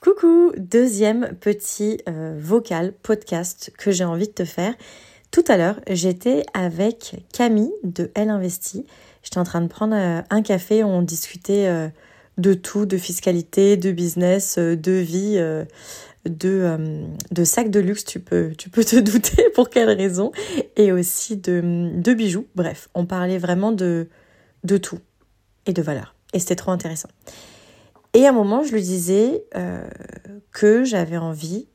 Coucou, deuxième petit euh, vocal podcast que j'ai envie de te faire. Tout à l'heure, j'étais avec Camille de Elle Investit. J'étais en train de prendre euh, un café, on discutait euh, de tout, de fiscalité, de business, de vie, de, sacs de luxe, tu peux, tu peux te douter pour quelle raison, et aussi de, de bijoux. Bref, on parlait vraiment de, de tout et de valeur. Et c'était trop intéressant. Et à un moment, je lui disais euh, que j'avais envie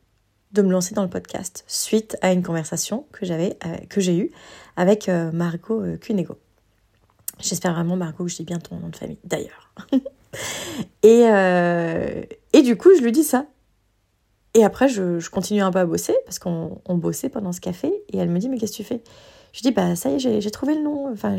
de me lancer dans le podcast suite à une conversation que j'avais euh, j'ai eue avec euh, Margot Cunego. J'espère vraiment Margot que je dis bien ton nom de famille d'ailleurs. et, et du coup, je lui dis ça. Et après, je, je continue un peu à bosser parce qu'on bossait pendant ce café. Et elle me dit, mais qu'est-ce que tu fais? Je dis, bah ça y est, j'ai trouvé le nom. Enfin,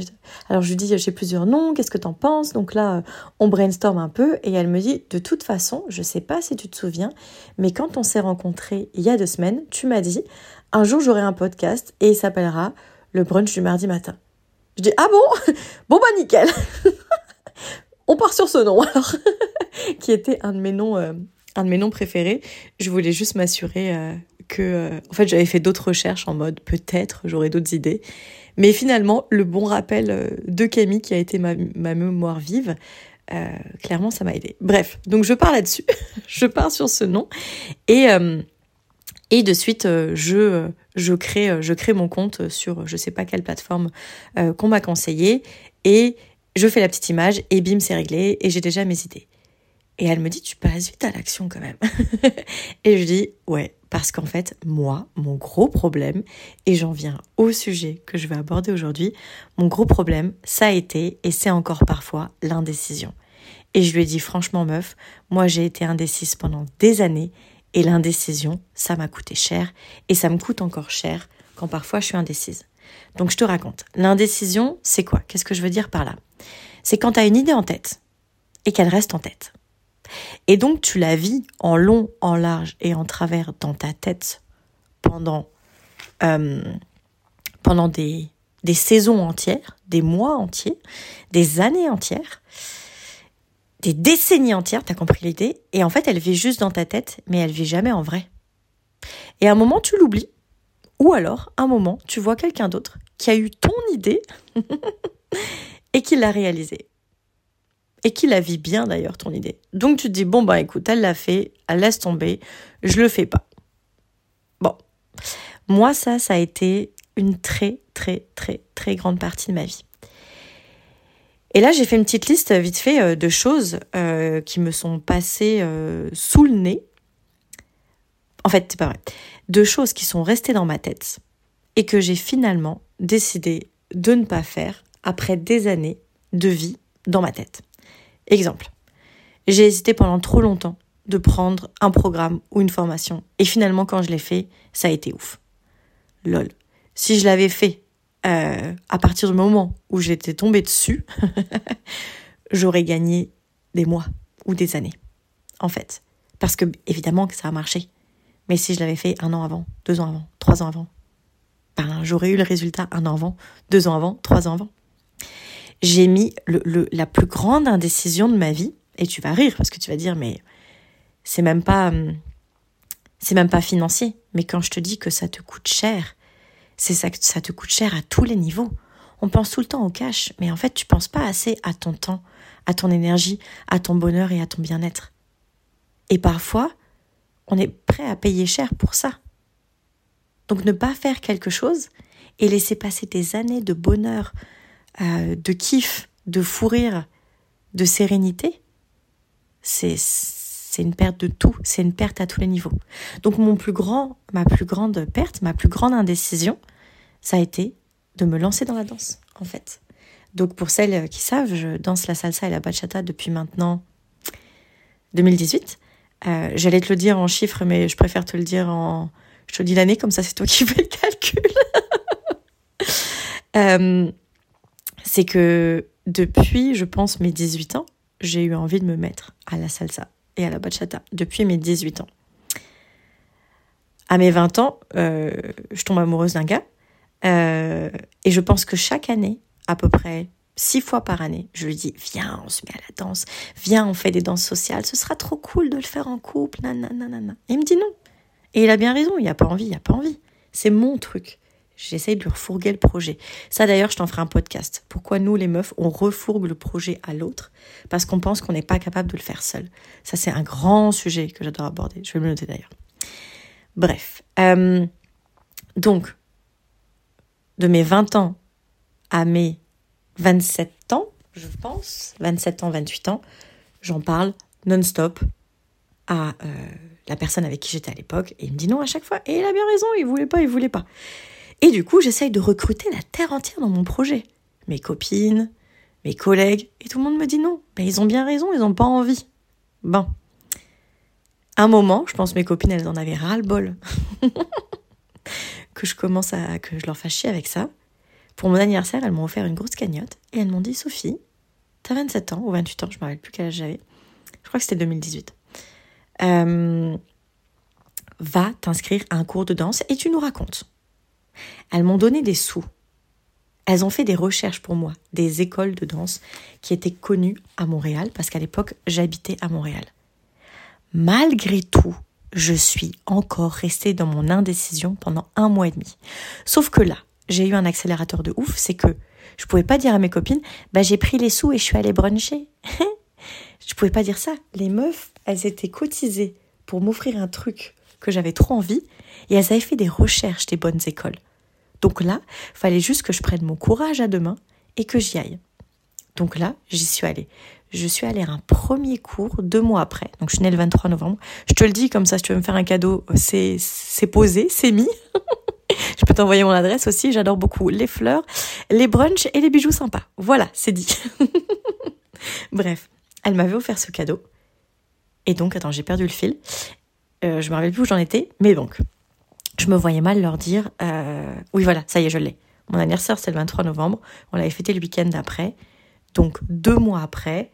Alors je lui dis, j'ai plusieurs noms, qu'est-ce que t'en penses? Donc là, on brainstorm un peu et elle me dit, de toute façon, je sais pas si tu te souviens, mais quand on s'est rencontrés il y a deux semaines, tu m'as dit, un jour j'aurai un podcast et il s'appellera Le brunch du mardi matin. Je dis, ah bon? Bon bah nickel On part sur ce nom alors, qui était un de mes noms. Euh, un de mes noms préférés. Je voulais juste m'assurer euh, que, euh, en fait, j'avais fait d'autres recherches en mode peut-être j'aurais d'autres idées. Mais finalement, le bon rappel euh, de Camille qui a été ma, mémoire vive, clairement, ça m'a aidé. Bref, donc je pars là-dessus. je pars sur ce nom et de suite, je, crée, je crée mon compte sur je sais pas quelle plateforme qu'on m'a conseillé et je fais la petite image et bim, c'est réglé et j'ai déjà mes idées. Et elle me dit, tu passes vite à l'action quand même. et je dis, ouais, parce qu'en fait, moi, mon gros problème, et j'en viens au sujet que je vais aborder aujourd'hui, mon gros problème, ça a été, et c'est encore parfois, l'indécision. Et je lui ai dit, franchement, meuf, moi j'ai été indécise pendant des années, et l'indécision, ça m'a coûté cher, et ça me coûte encore cher quand parfois je suis indécise. Donc je te raconte. L'indécision, c'est quoi? Qu'est-ce que je veux dire par là? C'est quand tu as une idée en tête, et qu'elle reste en tête. Et donc tu la vis en long, en large et en travers dans ta tête pendant, euh, pendant des, saisons entières, des mois entiers, des années entières, des décennies entières, t'as compris l'idée, et en fait elle vit juste dans ta tête, mais elle vit jamais en vrai. Et à un moment tu l'oublies, ou alors à un moment tu vois quelqu'un d'autre qui a eu ton idée et qui l'a réalisée et qui la vit bien d'ailleurs ton idée. Donc tu te dis bon bah écoute, elle l'a fait, elle laisse tomber, je le fais pas. Bon. Moi ça ça a été une très très très très grande partie de ma vie. Et là, j'ai fait une petite liste vite fait euh, de choses euh, qui me sont passées euh, sous le nez. En fait, c'est pas vrai. De choses qui sont restées dans ma tête et que j'ai finalement décidé de ne pas faire après des années de vie dans ma tête. Exemple. J'ai hésité pendant trop longtemps de prendre un programme ou une formation. Et finalement, quand je l'ai fait, ça a été ouf. Lol. Si je l'avais fait euh, à partir du moment où j'étais tombée dessus, j'aurais gagné des mois ou des années. En fait. Parce que, évidemment, que ça a marché. Mais si je l'avais fait un an avant, deux ans avant, trois ans avant, ben, j'aurais eu le résultat un an avant, deux ans avant, trois ans avant j'ai mis la plus grande indécision de ma vie. Et tu vas rire parce que tu vas dire, mais c'est même pas, hum, c'est même pas financier. Mais quand je te dis que ça te coûte cher, c'est ça que ça te coûte cher à tous les niveaux. On pense tout le temps au cash, mais en fait, tu penses pas assez à ton temps, à ton énergie, à ton bonheur et à ton bien-être. Et parfois, on est prêt à payer cher pour ça. Donc ne pas faire quelque chose et laisser passer des années de bonheur, euh, de kiff, de fou rire, de sérénité, c'est c'est une perte de tout, c'est une perte à tous les niveaux. Donc mon plus grand, ma plus grande perte, ma plus grande indécision, ça a été de me lancer dans la danse, en fait. Donc pour celles qui savent, je danse la salsa et la bachata depuis maintenant 2018. Euh, J'allais te le dire en chiffres, mais je préfère te le dire en... Je te dis l'année, comme ça c'est toi qui fais le calcul. euh, c'est que depuis, je pense, mes 18 ans, j'ai eu envie de me mettre à la salsa et à la bachata depuis mes 18 ans. À mes 20 ans, euh, je tombe amoureuse d'un gars euh, et je pense que chaque année, à peu près six fois par année, je lui dis viens, on se met à la danse, viens, on fait des danses sociales, ce sera trop cool de le faire en couple, nanana. Il me dit non. Et il a bien raison, il n'y a pas envie, il n'y a pas envie. C'est mon truc. J'essaye de lui refourguer le projet. Ça d'ailleurs, je t'en ferai un podcast. Pourquoi nous, les meufs, on refourgue le projet à l'autre Parce qu'on pense qu'on n'est pas capable de le faire seul? Ça, c'est un grand sujet que j'adore aborder. Je vais me noter d'ailleurs. Bref. Euh, donc, de mes 20 ans à mes 27 ans, je pense, 27 ans, 28 ans, j'en parle non-stop à euh, la personne avec qui j'étais à l'époque, et il me dit non à chaque fois, et il a bien raison, il voulait pas, il voulait pas. Et du coup, j'essaye de recruter la terre entière dans mon projet. Mes copines, mes collègues, et tout le monde me dit non. Mais ils ont bien raison, ils n'ont pas envie. Bon. Un moment, je pense mes copines, elles en avaient ras-le-bol. que je commence à, que je leur fasse chier avec ça. Pour mon anniversaire, elles m'ont offert une grosse cagnotte et elles m'ont dit Sophie, t'as 27 ans ou 28 ans, je me rappelle plus quel âge j'avais. Je crois que c'était 2018. Euh, va t'inscrire à un cours de danse et tu nous racontes. Elles m'ont donné des sous. Elles ont fait des recherches pour moi, des écoles de danse qui étaient connues à Montréal, parce qu'à l'époque, j'habitais à Montréal. Malgré tout, je suis encore restée dans mon indécision pendant un mois et demi. Sauf que là, j'ai eu un accélérateur de ouf, c'est que je pouvais pas dire à mes copines, bah j'ai pris les sous et je suis allée bruncher. je pouvais pas dire ça. Les meufs, elles étaient cotisées pour m'offrir un truc que j'avais trop envie et elles avaient fait des recherches des bonnes écoles. Donc là, fallait juste que je prenne mon courage à deux mains et que j'y aille. Donc là, j'y suis allée. Je suis allée à un premier cours deux mois après. Donc je suis née le 23 novembre. Je te le dis comme ça, si tu veux me faire un cadeau, c'est posé, c'est mis. je peux t'envoyer mon adresse aussi. J'adore beaucoup les fleurs, les brunchs et les bijoux sympas. Voilà, c'est dit. Bref, elle m'avait offert ce cadeau. Et donc, attends, j'ai perdu le fil. Euh, je me rappelle plus où j'en étais. Mais donc, je me voyais mal leur dire euh, oui voilà ça y est je l'ai. Mon anniversaire c'est le 23 novembre. On l'avait fêté le week-end d'après. Donc deux mois après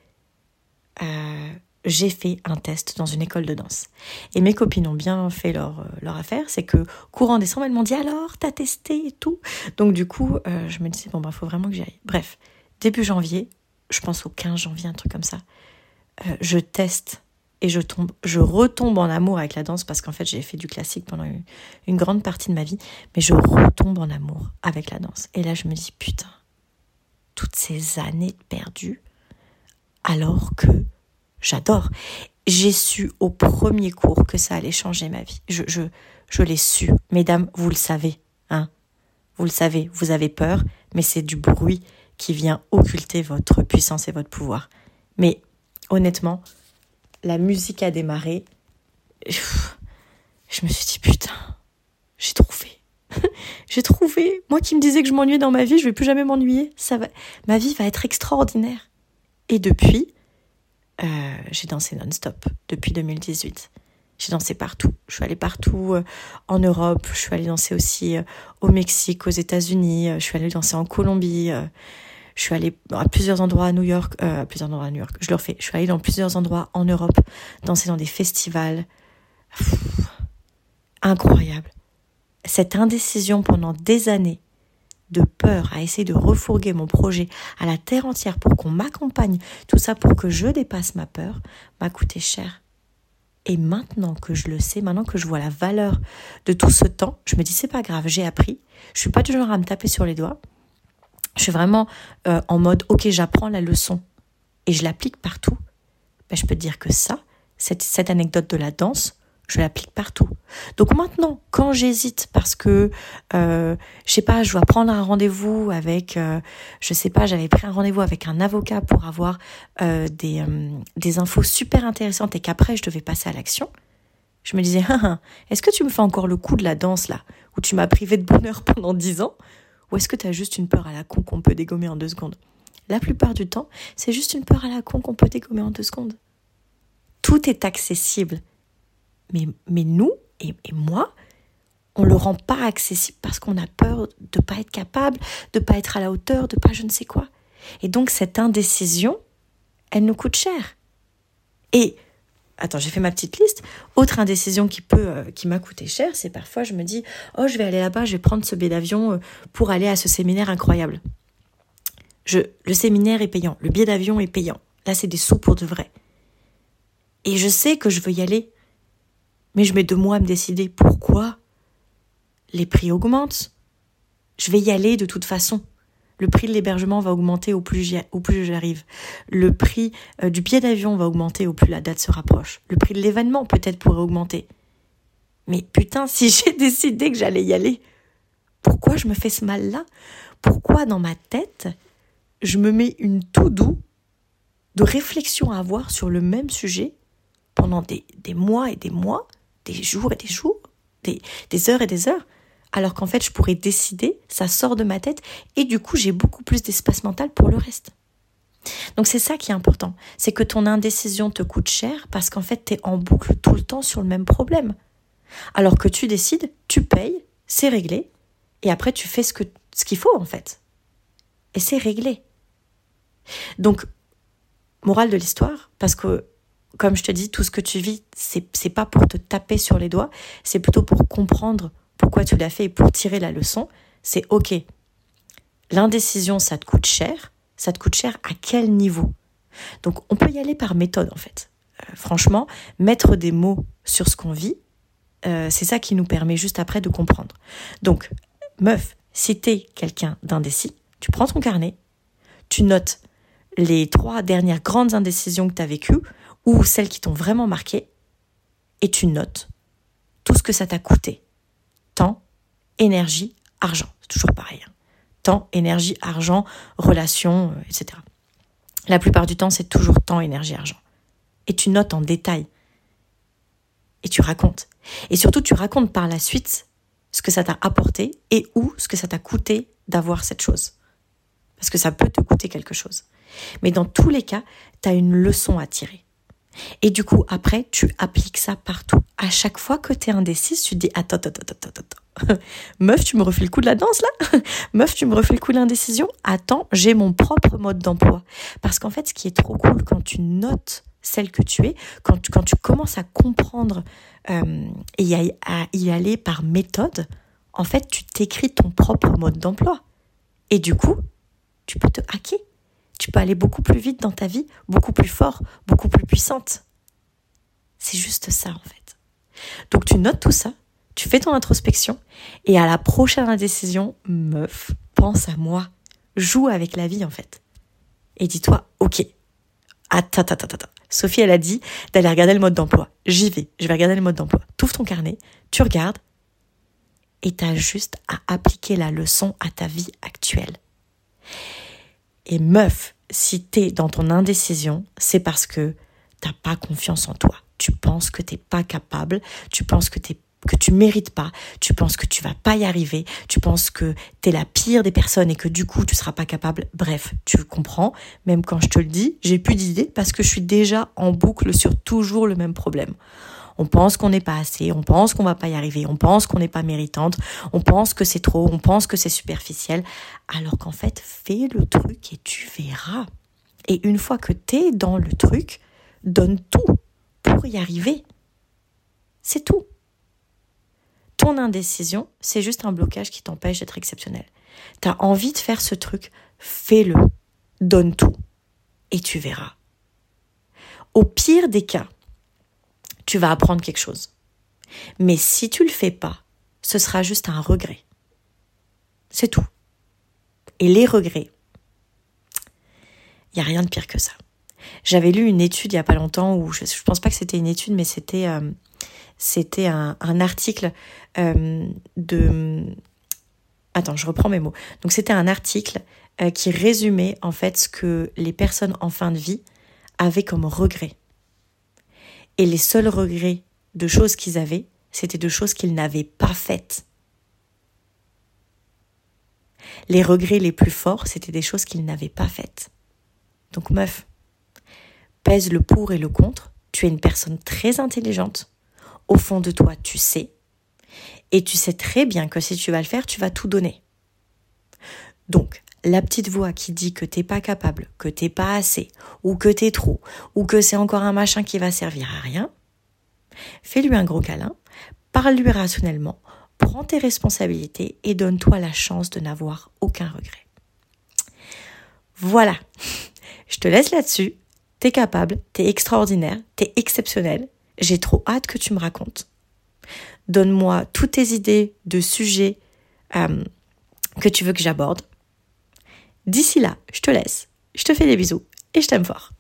euh, j'ai fait un test dans une école de danse. Et mes copines ont bien fait leur, euh, leur affaire. C'est que courant décembre elles m'ont dit alors t'as testé et tout? Donc du coup je me disais bon bah faut vraiment que j'y aille. Bref début janvier je pense au 15 janvier un truc comme ça je teste et je tombe, je retombe en amour avec la danse parce qu'en fait j'ai fait du classique pendant une, grande partie de ma vie, mais je retombe en amour avec la danse. Et là je me dis putain, toutes ces années perdues, alors que j'adore. J'ai su au premier cours que ça allait changer ma vie. Je, je, je l'ai su. Mesdames, vous le savez, hein. Vous le savez, vous avez peur, mais c'est du bruit qui vient occulter votre puissance et votre pouvoir. Mais honnêtement, la musique a démarré, je me suis dit putain, j'ai trouvé. j'ai trouvé. Moi qui me disais que je m'ennuyais dans ma vie, je vais plus jamais m'ennuyer. Ça va, ma vie va être extraordinaire. Et depuis, euh, j'ai dansé non-stop depuis 2018. J'ai dansé partout. Je suis allée partout euh, en Europe. Je suis allée danser aussi euh, au Mexique, aux États-Unis. je suis allée danser en Colombie. Je suis allée à plusieurs endroits à New York, euh, à plusieurs endroits à New York, je le refais. Je suis allée dans plusieurs endroits en Europe, danser dans des festivals. incroyable. Cette indécision pendant des années, de peur à essayer de refourguer mon projet à la terre entière pour qu'on m'accompagne, tout ça pour que je dépasse ma peur, m'a coûté cher. Et maintenant que je le sais, maintenant que je vois la valeur de tout ce temps, je me dis c'est pas grave, j'ai appris. Je suis pas du genre à me taper sur les doigts je suis vraiment euh, en mode, ok, j'apprends la leçon et je l'applique partout, ben, je peux te dire que ça, cette, anecdote de la danse, je l'applique partout. Donc maintenant, quand j'hésite parce que euh, je sais pas, je dois prendre un rendez-vous avec, euh, je sais pas, j'avais pris un rendez-vous avec un avocat pour avoir des infos super intéressantes et qu'après je devais passer à l'action. Je me disais, est-ce que tu me fais encore le coup de la danse là, où tu m'as privé de bonheur pendant dix ans? Ou est-ce que tu as juste une peur à la con qu'on peut dégommer en deux secondes? La plupart du temps, c'est juste une peur à la con qu'on peut dégommer en deux secondes. Tout est accessible. Mais, mais nous, et, moi, on le rend pas accessible parce qu'on a peur de pas être capable, de pas être à la hauteur, de pas je ne sais quoi. Et donc cette indécision, elle nous coûte cher. Et attends, j'ai fait ma petite liste. Autre indécision qui peut, euh, qui m'a coûté cher, c'est parfois je me dis, oh, je vais aller là-bas, je vais prendre ce billet d'avion euh, pour aller à ce séminaire incroyable. Je, le séminaire est payant, le billet d'avion est payant. Là, c'est des sous pour de vrai. Et je sais que je veux y aller. Mais je mets deux mois à me décider. Pourquoi? Les prix augmentent. Je vais y aller de toute façon. Le prix de l'hébergement va augmenter au plus, j'arrive. Le prix euh, du billet d'avion va augmenter au plus la date se rapproche. Le prix de l'événement peut-être pourrait augmenter. Mais putain, si j'ai décidé que j'allais y aller, pourquoi je me fais ce mal-là? Pourquoi dans ma tête, je me mets une tout doux de réflexion à avoir sur le même sujet pendant des, mois et des mois, des jours et des jours, des heures et des heures, alors qu'en fait je pourrais décider, ça sort de ma tête, et du coup j'ai beaucoup plus d'espace mental pour le reste. Donc c'est ça qui est important, c'est que ton indécision te coûte cher parce qu'en fait tu es en boucle tout le temps sur le même problème. Alors que tu décides, tu payes, c'est réglé, et après tu fais ce qu'il ce qu'il faut en fait. Et c'est réglé. Donc, morale de l'histoire, parce que comme je te dis, tout ce que tu vis, c'est, c'est pas pour te taper sur les doigts, c'est plutôt pour comprendre pourquoi tu l'as fait et pour tirer la leçon. C'est ok. L'indécision, ça te coûte cher. Ça te coûte cher à quel niveau? Donc, on peut y aller par méthode en fait. Euh, franchement, mettre des mots sur ce qu'on vit, euh, c'est ça qui nous permet juste après de comprendre. Donc, meuf, si t'es quelqu'un d'indécis, tu prends ton carnet, tu notes les trois dernières grandes indécisions que tu as vécues ou celles qui t'ont vraiment marqué et tu notes tout ce que ça t'a coûté. Énergie, argent. C'est toujours pareil. Hein. Temps, énergie, argent, relations, euh, etc. La plupart du temps, c'est toujours temps, énergie, argent. Et tu notes en détail. Et tu racontes. Et surtout, tu racontes par la suite ce que ça t'a apporté et où ce que ça t'a coûté d'avoir cette chose. Parce que ça peut te coûter quelque chose. Mais dans tous les cas, tu as une leçon à tirer. Et du coup, après, tu appliques ça partout. À chaque fois que tu es indécise, tu te dis attends, attends, attends, attends. Meuf, tu me refais le coup de la danse là Meuf, tu me refais le coup de l'indécision Attends, j'ai mon propre mode d'emploi. Parce qu'en fait, ce qui est trop cool quand tu notes celle que tu es, quand tu, quand tu commences à comprendre euh, et à y aller par méthode, en fait, tu t'écris ton propre mode d'emploi. Et du coup, tu peux te hacker. Tu peux aller beaucoup plus vite dans ta vie, beaucoup plus fort, beaucoup plus puissante. C'est juste ça, en fait. Donc, tu notes tout ça, tu fais ton introspection, et à la prochaine indécision, meuf, pense à moi. Joue avec la vie, en fait. Et dis-toi, ok, attends, attends, attends. Sophie, elle a dit d'aller regarder le mode d'emploi. J'y vais, je vais regarder le mode d'emploi. Tu ouvres ton carnet, tu regardes et tu as juste à appliquer la leçon à ta vie actuelle. Et meuf, si tu es dans ton indécision, c'est parce que t'as pas confiance en toi. Tu penses que t'es pas capable, tu penses que t'es que tu mérites pas, tu penses que tu vas pas y arriver, tu penses que tu es la pire des personnes et que du coup tu seras pas capable. Bref, tu comprends, même quand je te le dis, j'ai plus d'idées parce que je suis déjà en boucle sur toujours le même problème. On pense qu'on n'est pas assez, on pense qu'on va pas y arriver, on pense qu'on n'est pas méritante, on pense que c'est trop, on pense que c'est superficiel, alors qu'en fait, fais le truc et tu verras. Et une fois que tu es dans le truc, donne tout pour y arriver. C'est tout. Ton indécision, c'est juste un blocage qui t'empêche d'être exceptionnel. Tu as envie de faire ce truc, fais-le. Donne tout. Et tu verras. Au pire des cas, tu vas apprendre quelque chose. Mais si tu le fais pas, ce sera juste un regret. C'est tout. Et les regrets, il n'y a rien de pire que ça. J'avais lu une étude il n'y a pas longtemps où je ne pense pas que c'était une étude, mais c'était euh, un, article euh, de... Attends, je reprends mes mots. Donc c'était un article euh, qui résumait en fait ce que les personnes en fin de vie avaient comme regrets. Et les seuls regrets de choses qu'ils avaient, c'était de choses qu'ils n'avaient pas faites. Les regrets les plus forts, c'était des choses qu'ils n'avaient pas faites. Donc meuf, pèse le pour et le contre. Tu es une personne très intelligente au fond de toi, tu sais. Et tu sais très bien que si tu vas le faire, tu vas tout donner. Donc, la petite voix qui dit que t'es pas capable, que t'es pas assez, ou que t'es trop, ou que c'est encore un machin qui va servir à rien, fais-lui un gros câlin, parle-lui rationnellement, prends tes responsabilités et donne-toi la chance de n'avoir aucun regret. Voilà, je te laisse là-dessus, t'es capable, t'es extraordinaire, t'es exceptionnel, j'ai trop hâte que tu me racontes. Donne-moi toutes tes idées de sujets euh, que tu veux que j'aborde D'ici là, je te laisse, je te fais des bisous et je t'aime fort.